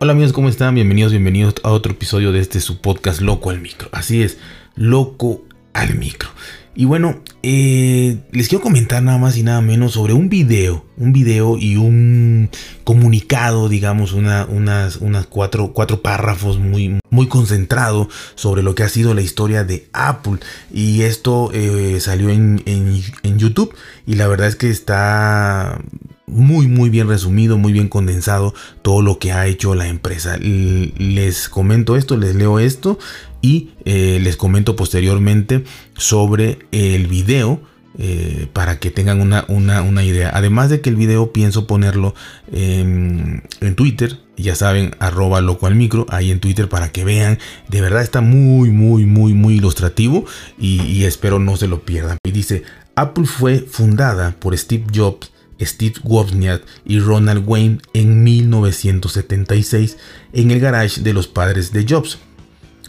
Hola amigos, ¿cómo están? Bienvenidos, bienvenidos a otro episodio de este su podcast Loco al Micro. Así es, Loco al Micro. Y bueno, eh, les quiero comentar nada más y nada menos sobre un video, un video y un comunicado, digamos, una, unas, unas cuatro, cuatro párrafos muy, muy concentrado sobre lo que ha sido la historia de Apple. Y esto eh, salió en, en YouTube y la verdad es que está muy muy bien resumido, muy bien condensado todo lo que ha hecho la empresa. Les comento esto, les leo esto y eh, les comento posteriormente sobre el video. Eh, para que tengan una, una, idea. Además de que el video pienso ponerlo en, Twitter, ya saben, arroba loco al micro, ahí en Twitter para que vean. De verdad está muy, muy, muy, muy ilustrativo y, y espero no se lo pierdan. Y dice, Apple fue fundada por Steve Jobs Steve Wozniak y Ronald Wayne en 1976 en el garage de los padres de Jobs.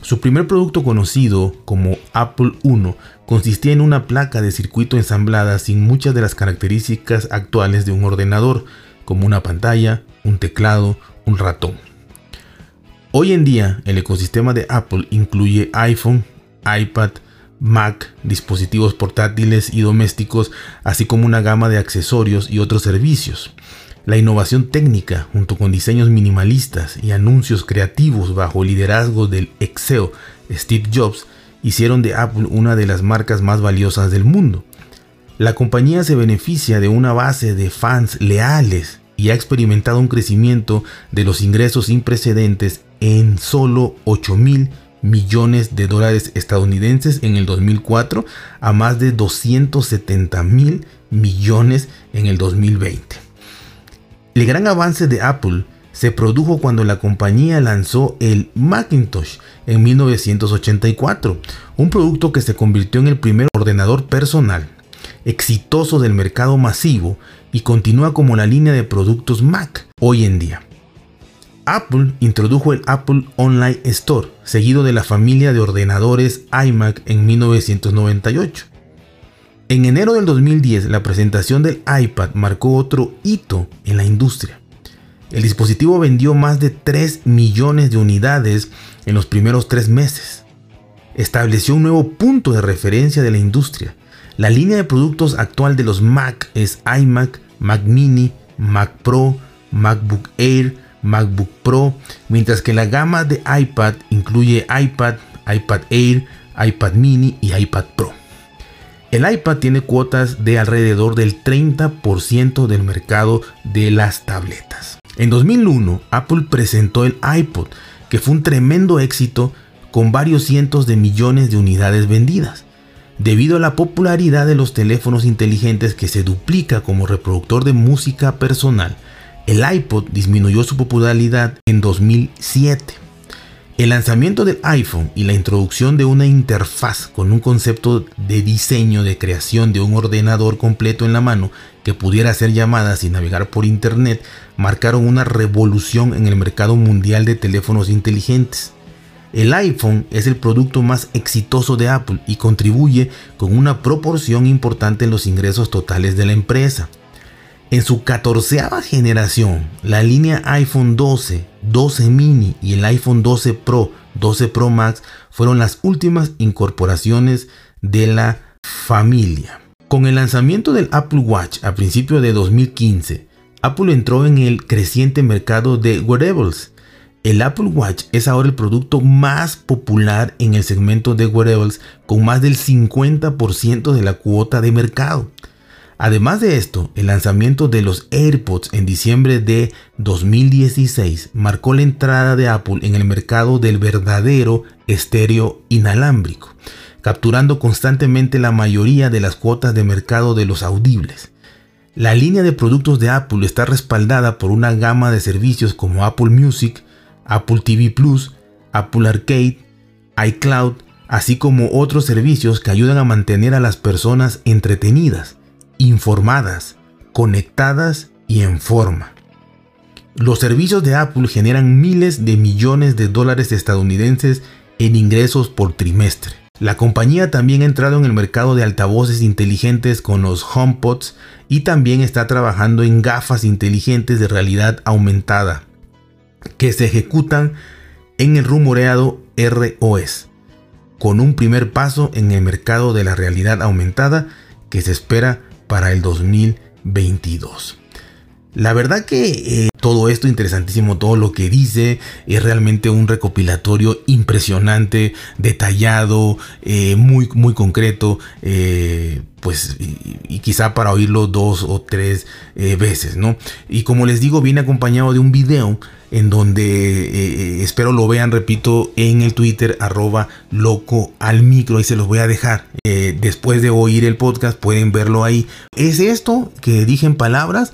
Su primer producto conocido como Apple I consistía en una placa de circuito ensamblada sin muchas de las características actuales de un ordenador, como una pantalla, un teclado, un ratón. Hoy en día, el ecosistema de Apple incluye iPhone, iPad, Mac, dispositivos portátiles y domésticos, así como una gama de accesorios y otros servicios. La innovación técnica, junto con diseños minimalistas y anuncios creativos bajo el liderazgo del exeo Steve Jobs, hicieron de Apple una de las marcas más valiosas del mundo. La compañía se beneficia de una base de fans leales y ha experimentado un crecimiento de los ingresos sin precedentes en solo 8000 millones de dólares estadounidenses en el 2004 a más de 270 mil millones en el 2020. El gran avance de Apple se produjo cuando la compañía lanzó el Macintosh en 1984, un producto que se convirtió en el primer ordenador personal exitoso del mercado masivo y continúa como la línea de productos Mac hoy en día. Apple introdujo el Apple Online Store, seguido de la familia de ordenadores iMac en 1998. En enero del 2010, la presentación del iPad marcó otro hito en la industria. El dispositivo vendió más de 3 millones de unidades en los primeros tres meses. Estableció un nuevo punto de referencia de la industria. La línea de productos actual de los Mac es iMac, Mac Mini, Mac Pro, MacBook Air, MacBook Pro, mientras que la gama de iPad incluye iPad, iPad Air, iPad Mini y iPad Pro. El iPad tiene cuotas de alrededor del 30% del mercado de las tabletas. En 2001, Apple presentó el iPod, que fue un tremendo éxito con varios cientos de millones de unidades vendidas. Debido a la popularidad de los teléfonos inteligentes que se duplica como reproductor de música personal, el iPod disminuyó su popularidad en 2007. El lanzamiento del iPhone y la introducción de una interfaz con un concepto de diseño de creación de un ordenador completo en la mano que pudiera hacer llamadas y navegar por Internet marcaron una revolución en el mercado mundial de teléfonos inteligentes. El iPhone es el producto más exitoso de Apple y contribuye con una proporción importante en los ingresos totales de la empresa. En su catorceava generación, la línea iPhone 12, 12 mini y el iPhone 12 Pro, 12 Pro Max fueron las últimas incorporaciones de la familia. Con el lanzamiento del Apple Watch a principios de 2015, Apple entró en el creciente mercado de wearables. El Apple Watch es ahora el producto más popular en el segmento de wearables con más del 50% de la cuota de mercado. Además de esto, el lanzamiento de los AirPods en diciembre de 2016 marcó la entrada de Apple en el mercado del verdadero estéreo inalámbrico, capturando constantemente la mayoría de las cuotas de mercado de los audibles. La línea de productos de Apple está respaldada por una gama de servicios como Apple Music, Apple TV Plus, Apple Arcade, iCloud, así como otros servicios que ayudan a mantener a las personas entretenidas informadas, conectadas y en forma. Los servicios de Apple generan miles de millones de dólares estadounidenses en ingresos por trimestre. La compañía también ha entrado en el mercado de altavoces inteligentes con los HomePods y también está trabajando en gafas inteligentes de realidad aumentada. que se ejecutan en el rumoreado ROS, con un primer paso en el mercado de la realidad aumentada que se espera para el 2022. La verdad que eh, todo esto interesantísimo, todo lo que dice es realmente un recopilatorio impresionante, detallado, eh, muy, muy concreto, eh, pues y, quizá para oírlo dos o tres veces, ¿no? Y como les digo, viene acompañado de un video en donde espero lo vean, repito, en el Twitter arroba loco al micro, ahí se los voy a dejar. después de oír el podcast pueden verlo ahí. Es esto que dije en palabras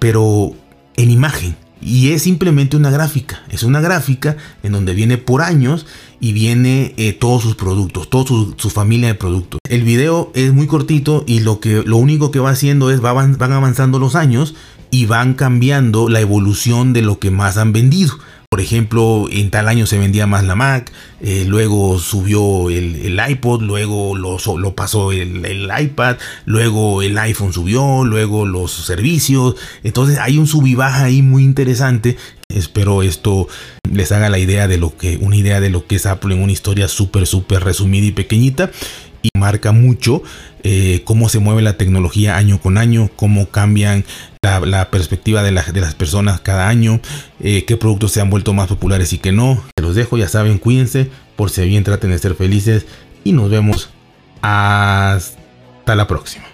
pero en imagen. Y es simplemente una gráfica. Es una gráfica en donde viene por años y viene eh, todos sus productos, toda su, familia de productos. El video es muy cortito y lo, que, lo único que va haciendo es van avanzando los años y van cambiando la evolución de lo que más han vendido. Por ejemplo, en tal año se vendía más la Mac, eh, luego subió el, iPod, luego lo, lo pasó el, el, iPad, luego el iPhone subió, luego los servicios. Entonces hay un sub y baja ahí muy interesante. Espero esto les haga la idea de lo que, una idea de lo que es Apple en una historia súper, súper resumida y pequeñita y marca mucho eh, cómo se mueve la tecnología año con año, cómo cambian la, perspectiva de, de, las personas cada año, eh, qué productos se han vuelto más populares y qué no. Se los dejo, ya saben, cuídense, por si bien traten de ser felices y nos vemos hasta la próxima.